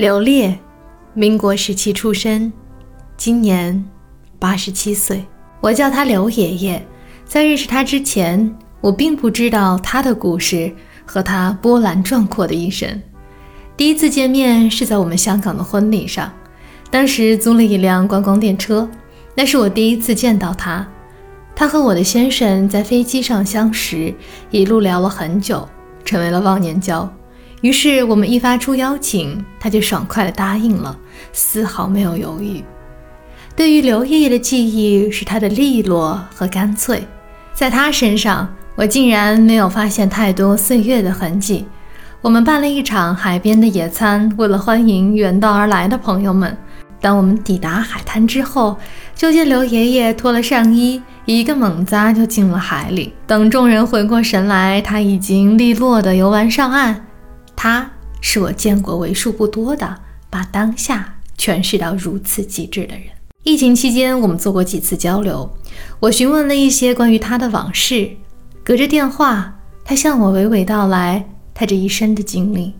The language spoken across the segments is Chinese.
刘烈，民国时期出生，今年八十七岁。我叫他刘爷爷。在认识他之前，我并不知道他的故事和他波澜壮阔的一生。第一次见面是在我们香港的婚礼上，当时租了一辆观光电车，那是我第一次见到他。他和我的先生在飞机上相识，一路聊了很久，成为了忘年交。于是我们一发出邀请，他就爽快地答应了，丝毫没有犹豫。对于刘爷爷的记忆是他的利落和干脆，在他身上我竟然没有发现太多岁月的痕迹。我们办了一场海边的野餐，为了欢迎远道而来的朋友们。当我们抵达海滩之后，就见刘爷爷脱了上衣，一个猛扎就进了海里。等众人回过神来，他已经利落地游玩上岸。他是我见过为数不多的把当下诠释到如此极致的人。疫情期间，我们做过几次交流，我询问了一些关于他的往事。隔着电话，他向我娓娓道来他这一生的经历。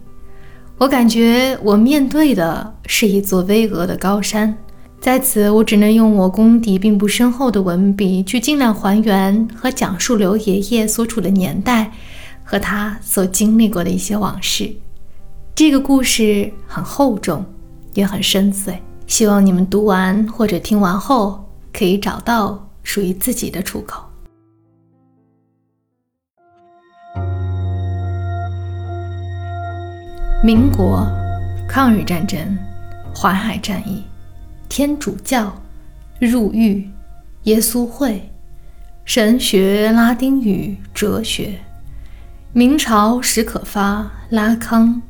我感觉我面对的是一座巍峨的高山，在此，我只能用我功底并不深厚的文笔去尽量还原和讲述刘爷爷所处的年代。和他所经历过的一些往事，这个故事很厚重，也很深邃。希望你们读完或者听完后，可以找到属于自己的出口。民国，抗日战争，淮海战役，天主教，入狱，耶稣会，神学，拉丁语，哲学。明朝史可发、拉康，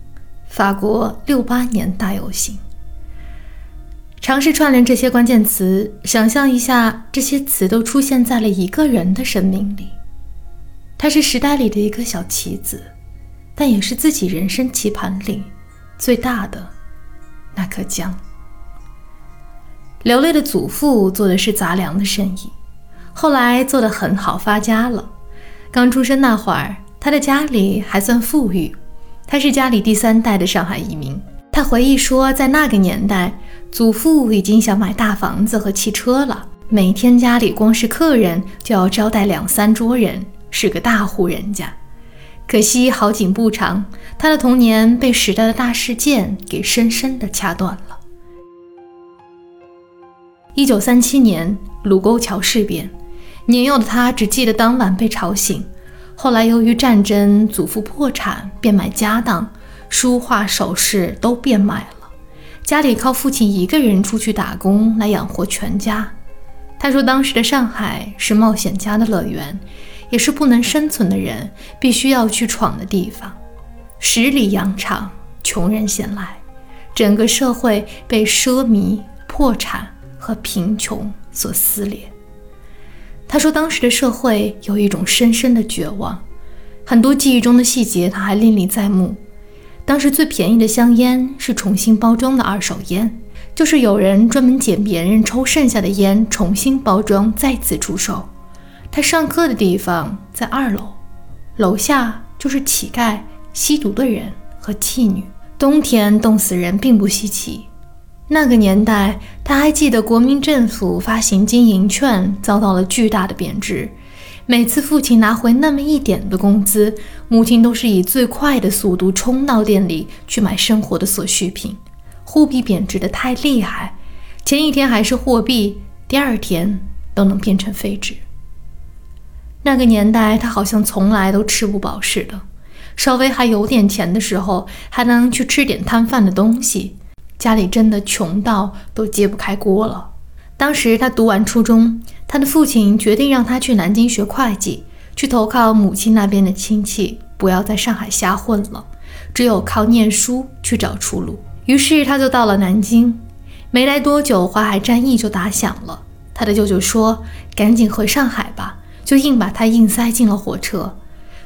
法国六八年大游行。尝试串联这些关键词，想象一下，这些词都出现在了一个人的生命里。他是时代里的一颗小棋子，但也是自己人生棋盘里最大的那颗将。流泪的祖父做的是杂粮的生意，后来做得很好，发家了。刚出生那会儿。他的家里还算富裕，他是家里第三代的上海移民。他回忆说，在那个年代，祖父已经想买大房子和汽车了，每天家里光是客人就要招待两三桌人，是个大户人家。可惜好景不长，他的童年被时代的大事件给深深的掐断了。一九三七年卢沟桥事变，年幼的他只记得当晚被吵醒。后来由于战争，祖父破产，变卖家当，书画首饰都变卖了，家里靠父亲一个人出去打工来养活全家。他说，当时的上海是冒险家的乐园，也是不能生存的人必须要去闯的地方。十里洋场，穷人先来，整个社会被奢靡、破产和贫穷所撕裂。他说，当时的社会有一种深深的绝望，很多记忆中的细节他还历历在目。当时最便宜的香烟是重新包装的二手烟，就是有人专门捡别人抽剩下的烟，重新包装再次出售。他上课的地方在二楼，楼下就是乞丐、吸毒的人和妓女。冬天冻死人并不稀奇。那个年代，他还记得国民政府发行金银券遭到了巨大的贬值。每次父亲拿回那么一点的工资，母亲都是以最快的速度冲到店里去买生活的所需品。货币贬值的太厉害，前一天还是货币，第二天都能变成废纸。那个年代，他好像从来都吃不饱似的，稍微还有点钱的时候，还能去吃点摊贩的东西。家里真的穷到都揭不开锅了。当时他读完初中，他的父亲决定让他去南京学会计，去投靠母亲那边的亲戚，不要在上海瞎混了，只有靠念书去找出路。于是他就到了南京。没来多久，淮海战役就打响了。他的舅舅说：“赶紧回上海吧。”就硬把他硬塞进了火车。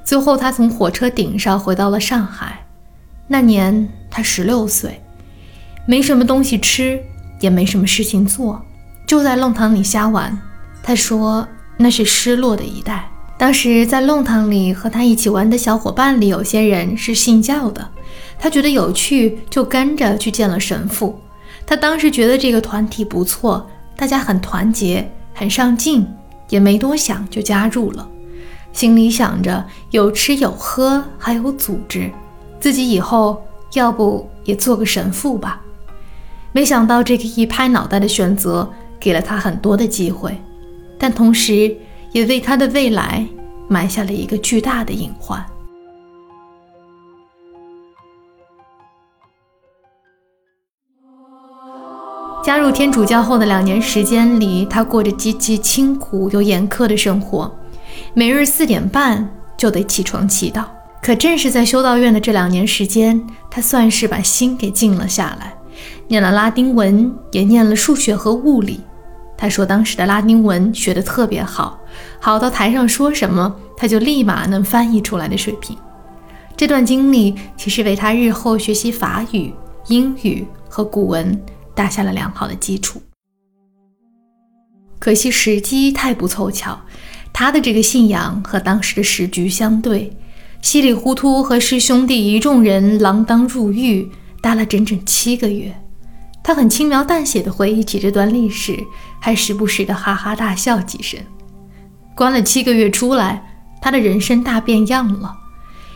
最后，他从火车顶上回到了上海。那年他十六岁。没什么东西吃，也没什么事情做，就在弄堂里瞎玩。他说那是失落的一代。当时在弄堂里和他一起玩的小伙伴里，有些人是信教的，他觉得有趣，就跟着去见了神父。他当时觉得这个团体不错，大家很团结，很上进，也没多想就加入了。心里想着有吃有喝，还有组织，自己以后要不也做个神父吧。没想到这个一拍脑袋的选择，给了他很多的机会，但同时也为他的未来埋下了一个巨大的隐患。加入天主教后的两年时间里，他过着极其清苦又严苛的生活，每日四点半就得起床祈祷。可正是在修道院的这两年时间，他算是把心给静了下来，念了拉丁文，也念了数学和物理。他说当时的拉丁文学得特别好，好到台上说什么，他就立马能翻译出来的水平。这段经历其实为他日后学习法语、英语和古文。打下了良好的基础，可惜时机太不凑巧，他的这个信仰和当时的时局相对，稀里糊涂和师兄弟一众人锒铛入狱，待了整整七个月。他很轻描淡写地回忆起这段历史，还时不时地哈哈大笑几声。关了七个月出来，他的人生大变样了。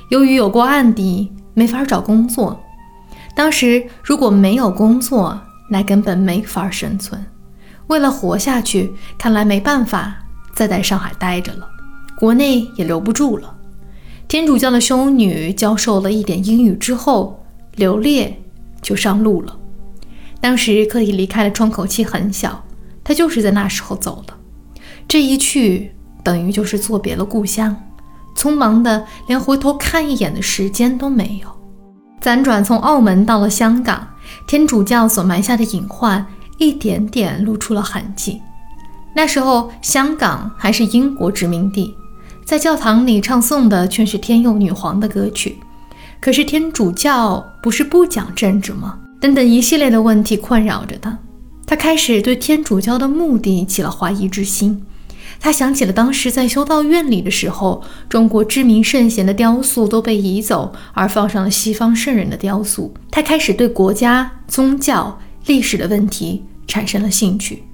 由于有过案底，没法找工作。当时如果没有工作，那根本没法生存，为了活下去，看来没办法再在上海待着了，国内也留不住了。天主教的修女教授了一点英语之后，刘烈就上路了。当时刻意离开的窗口期很小，他就是在那时候走的。这一去，等于就是作别了故乡，匆忙的连回头看一眼的时间都没有。辗转从澳门到了香港。天主教所埋下的隐患一点点露出了痕迹。那时候，香港还是英国殖民地，在教堂里唱诵的却是天佑女皇的歌曲。可是，天主教不是不讲政治吗？等等一系列的问题困扰着他，他开始对天主教的目的起了怀疑之心。他想起了当时在修道院里的时候，中国知名圣贤的雕塑都被移走，而放上了西方圣人的雕塑。他开始对国家、宗教、历史的问题产生了兴趣，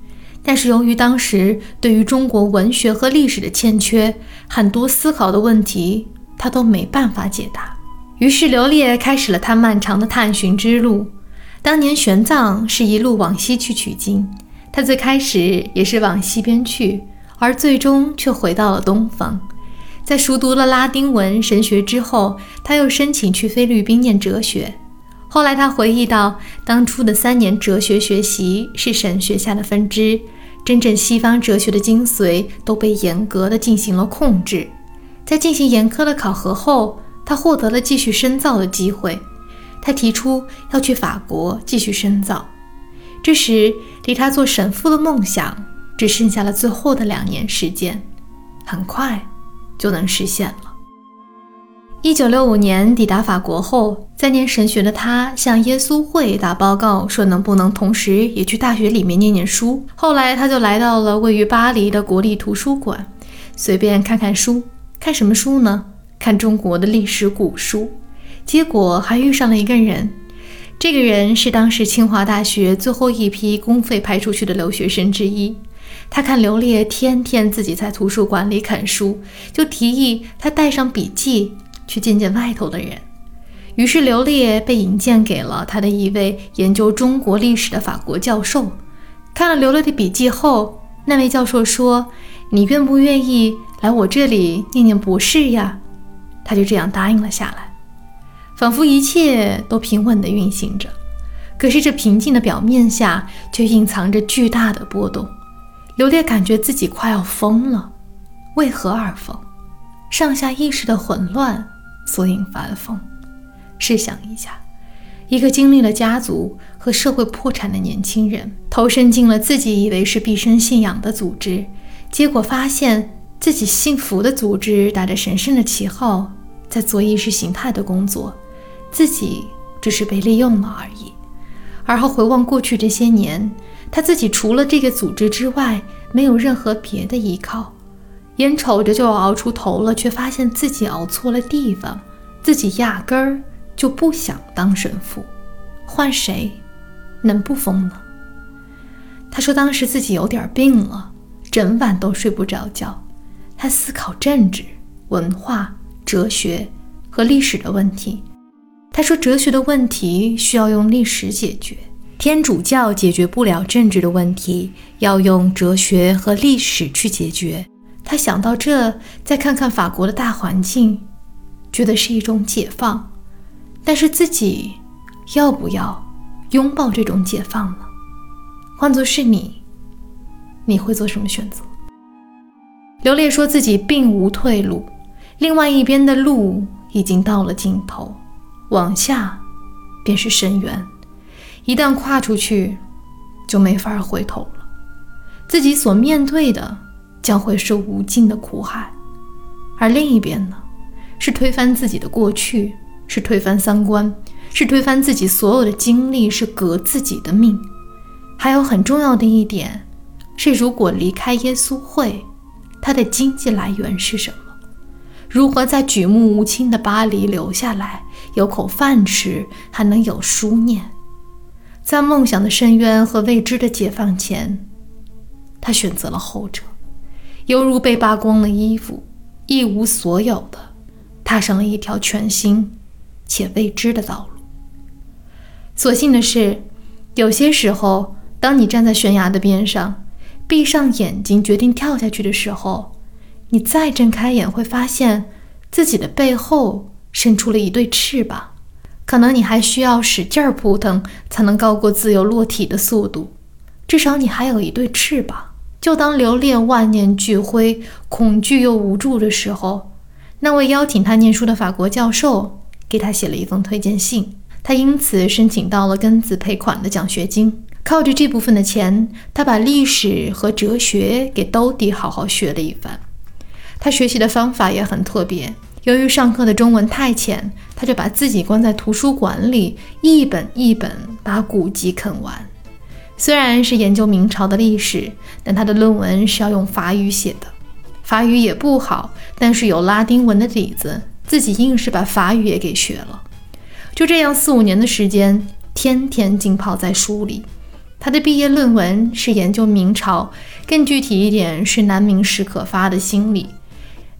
但是由于当时对于中国文学和历史的欠缺，很多思考的问题他都没办法解答。于是刘烈开始了他漫长的探寻之路。当年玄奘是一路往西去取经，他最开始也是往西边去。而最终却回到了东方，在熟读了拉丁文神学之后，他又申请去菲律宾念哲学。后来他回忆到，当初的三年哲学学习是神学下的分支，真正西方哲学的精髓都被严格的进行了控制。在进行严苛的考核后，他获得了继续深造的机会。他提出要去法国继续深造。这时，离他做神父的梦想。只剩下了最后的两年时间，很快就能实现了。一九六五年抵达法国后，在念神学的他向耶稣会打报告，说能不能同时也去大学里面念念书。后来他就来到了位于巴黎的国立图书馆，随便看看书。看什么书呢？看中国的历史古书。结果还遇上了一个人，这个人是当时清华大学最后一批公费派出去的留学生之一。他看刘烈天天自己在图书馆里啃书，就提议他带上笔记去见见外头的人。于是刘烈被引荐给了他的一位研究中国历史的法国教授。看了刘烈的笔记后，那位教授说：“你愿不愿意来我这里念念博士呀？”他就这样答应了下来，仿佛一切都平稳地运行着。可是这平静的表面下，却隐藏着巨大的波动。刘烈感觉自己快要疯了，为何而疯？上下意识的混乱所引发的疯。试想一下，一个经历了家族和社会破产的年轻人，投身进了自己以为是毕生信仰的组织，结果发现自己信服的组织打着神圣的旗号在做意识形态的工作，自己只是被利用了而已。而后回望过去这些年。他自己除了这个组织之外，没有任何别的依靠，眼瞅着就要熬出头了，却发现自己熬错了地方，自己压根儿就不想当神父，换谁能不疯呢？他说当时自己有点病了，整晚都睡不着觉。他思考政治、文化、哲学和历史的问题。他说哲学的问题需要用历史解决，天主教解决不了政治的问题，要用哲学和历史去解决。他想到这，再看看法国的大环境，觉得是一种解放。但是自己要不要拥抱这种解放呢？换作是你，你会做什么选择？刘烈说自己并无退路，另外一边的路已经到了尽头，往下便是深渊，一旦跨出去，就没法回头了。自己所面对的。将会是无尽的苦海，而另一边呢，是推翻自己的过去，是推翻三观，是推翻自己所有的经历，是革自己的命。还有很重要的一点是，如果离开耶稣会，他的经济来源是什么？如何在举目无亲的巴黎留下来，有口饭吃，还能有书念？在梦想的深渊和未知的解放前，他选择了后者。犹如被扒光了衣服，一无所有的，踏上了一条全新且未知的道路。所幸的是，有些时候，当你站在悬崖的边上，闭上眼睛决定跳下去的时候，你再睁开眼，会发现自己的背后伸出了一对翅膀。可能你还需要使劲儿扑腾，才能高过自由落体的速度，至少你还有一对翅膀。就当留恋万念俱灰、恐惧又无助的时候，那位邀请他念书的法国教授给他写了一封推荐信，他因此申请到了庚子赔款的奖学金。靠着这部分的钱，他把历史和哲学给兜底好好学了一番。他学习的方法也很特别，由于上课的中文太浅，他就把自己关在图书馆里，一本一本把古籍啃完。虽然是研究明朝的历史，但他的论文是要用法语写的，法语也不好，但是有拉丁文的底子，自己硬是把法语也给学了。就这样四五年的时间，天天浸泡在书里。他的毕业论文是研究明朝，更具体一点是南明史可发的心理。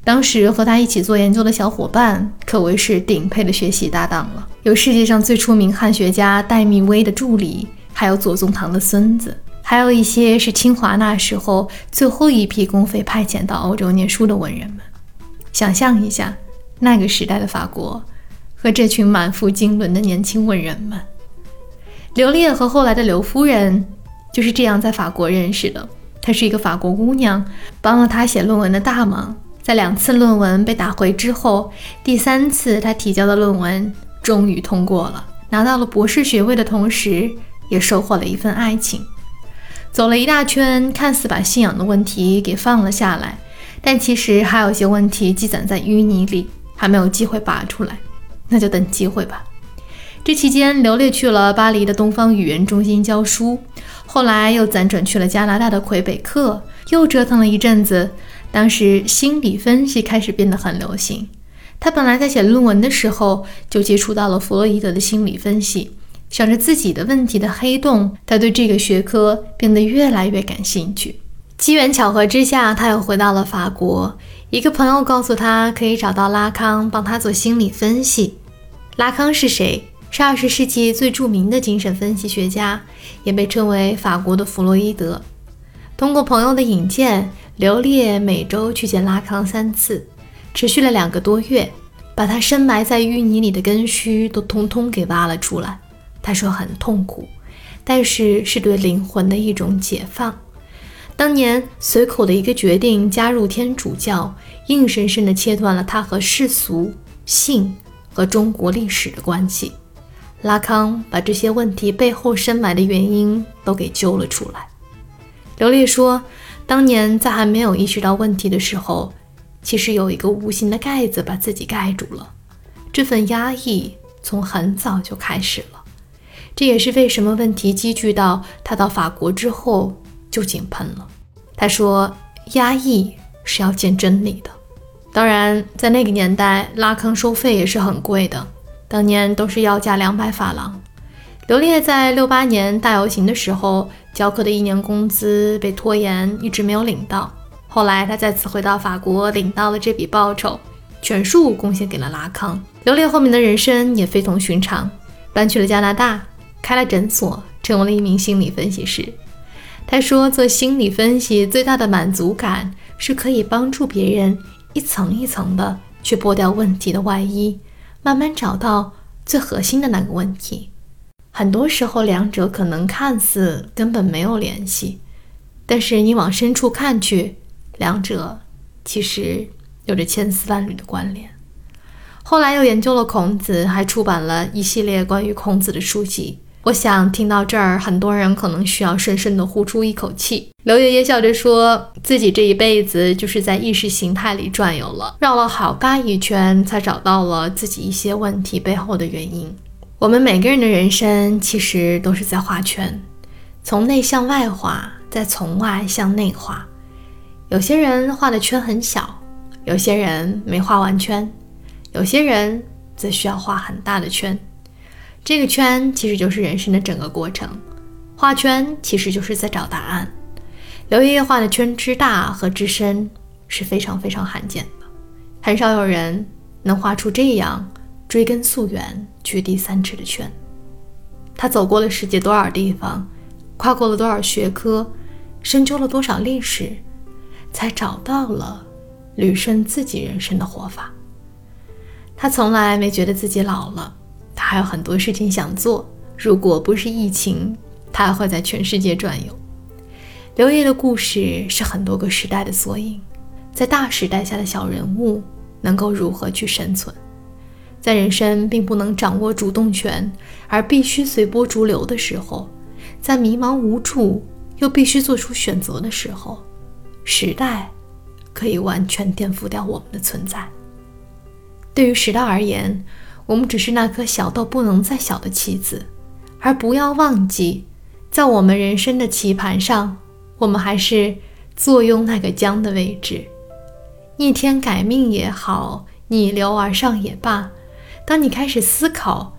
当时和他一起做研究的小伙伴可谓是顶配的学习搭档了，有世界上最出名汉学家戴密威的助理。还有左宗棠的孙子，还有一些是清华那时候最后一批公费派遣到欧洲念书的文人们。想象一下那个时代的法国和这群满腹经纶的年轻文人们。刘烈和后来的刘夫人就是这样在法国认识的。她是一个法国姑娘，帮了他写论文的大忙。在两次论文被打回之后，第三次他提交的论文终于通过了，拿到了博士学位的同时。也收获了一份爱情，走了一大圈，看似把信仰的问题给放了下来，但其实还有些问题积攒在淤泥里，还没有机会拔出来，那就等机会吧。这期间，刘烈去了巴黎的东方语言中心教书，后来又辗转去了加拿大的魁北克，又折腾了一阵子。当时心理分析开始变得很流行，他本来在写论文的时候就接触到了弗洛伊德的心理分析。想着自己的问题的黑洞，他对这个学科变得越来越感兴趣。机缘巧合之下，他又回到了法国。一个朋友告诉他，可以找到拉康帮他做心理分析。拉康是谁？是二十世纪最著名的精神分析学家，也被称为法国的弗洛伊德。通过朋友的引荐，刘烈每周去见拉康三次，持续了两个多月，把他深埋在淤泥里的根须都通通给挖了出来。他说很痛苦，但是是对灵魂的一种解放。当年随口的一个决定加入天主教，硬生生地切断了他和世俗、性和中国历史的关系。拉康把这些问题背后深埋的原因都给揪了出来。刘烈说，当年在还没有意识到问题的时候，其实有一个无形的盖子把自己盖住了。这份压抑从很早就开始了。这也是为什么问题积聚到他到法国之后就井喷了。他说：“压抑是要见真理的。当然，在那个年代，拉康收费也是很贵的，当年都是要价两百法郎。刘烈在六八年大游行的时候，教课的一年工资被拖延，一直没有领到。后来他再次回到法国，领到了这笔报酬，全数贡献给了拉康。刘烈后面的人生也非同寻常，搬去了加拿大，开了诊所，成为了一名心理分析师。他说，做心理分析最大的满足感是可以帮助别人一层一层的去剥掉问题的外衣，慢慢找到最核心的那个问题。很多时候，两者可能看似根本没有联系，但是你往深处看去，两者其实有着千丝万缕的关联。后来又研究了孔子，还出版了一系列关于孔子的书籍。我想听到这儿，很多人可能需要深深地呼出一口气。刘爷爷笑着说自己这一辈子就是在意识形态里转悠了，绕了好大一圈，才找到了自己一些问题背后的原因。我们每个人的人生其实都是在画圈，从内向外画，再从外向内画。有些人画的圈很小，有些人没画完圈，有些人则需要画很大的圈。这个圈其实就是人生的整个过程，画圈其实就是在找答案。刘爷爷画的圈之大和之深是非常非常罕见的，很少有人能画出这样。追根溯源，掘地三尺的圈。他走过了世界多少地方，跨过了多少学科，深究了多少历史，才找到了旅顺自己人生的活法。他从来没觉得自己老了，他还有很多事情想做。如果不是疫情，他还会在全世界转悠。刘烨的故事是很多个时代的缩影，在大时代下的小人物能够如何去生存？在人生并不能掌握主动权，而必须随波逐流的时候，在迷茫无助又必须做出选择的时候，时代可以完全颠覆掉我们的存在。对于时代而言，我们只是那颗小到不能再小的棋子，而不要忘记，在我们人生的棋盘上，我们还是坐拥那个将的位置。逆天改命也好，逆流而上也罢。当你开始思考，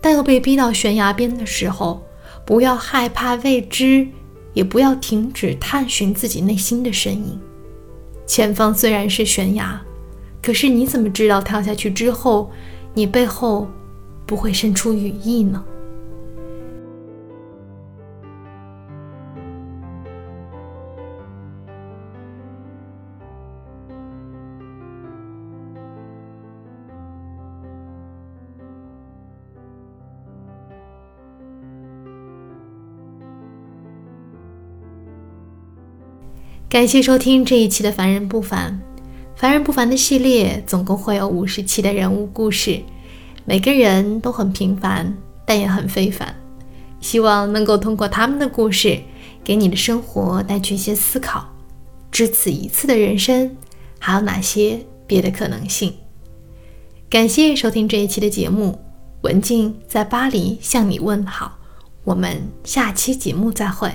但又被逼到悬崖边的时候，不要害怕未知，也不要停止探寻自己内心的声音。前方虽然是悬崖，可是你怎么知道跳下去之后，你背后不会伸出羽翼呢？感谢收听这一期的《凡人不凡》。《凡人不凡》的系列总共会有五十期的人物故事，每个人都很平凡，但也很非凡。希望能够通过他们的故事，给你的生活带去一些思考。只此一次的人生，还有哪些别的可能性？感谢收听这一期的节目，文静在巴黎向你问好。我们下期节目再会。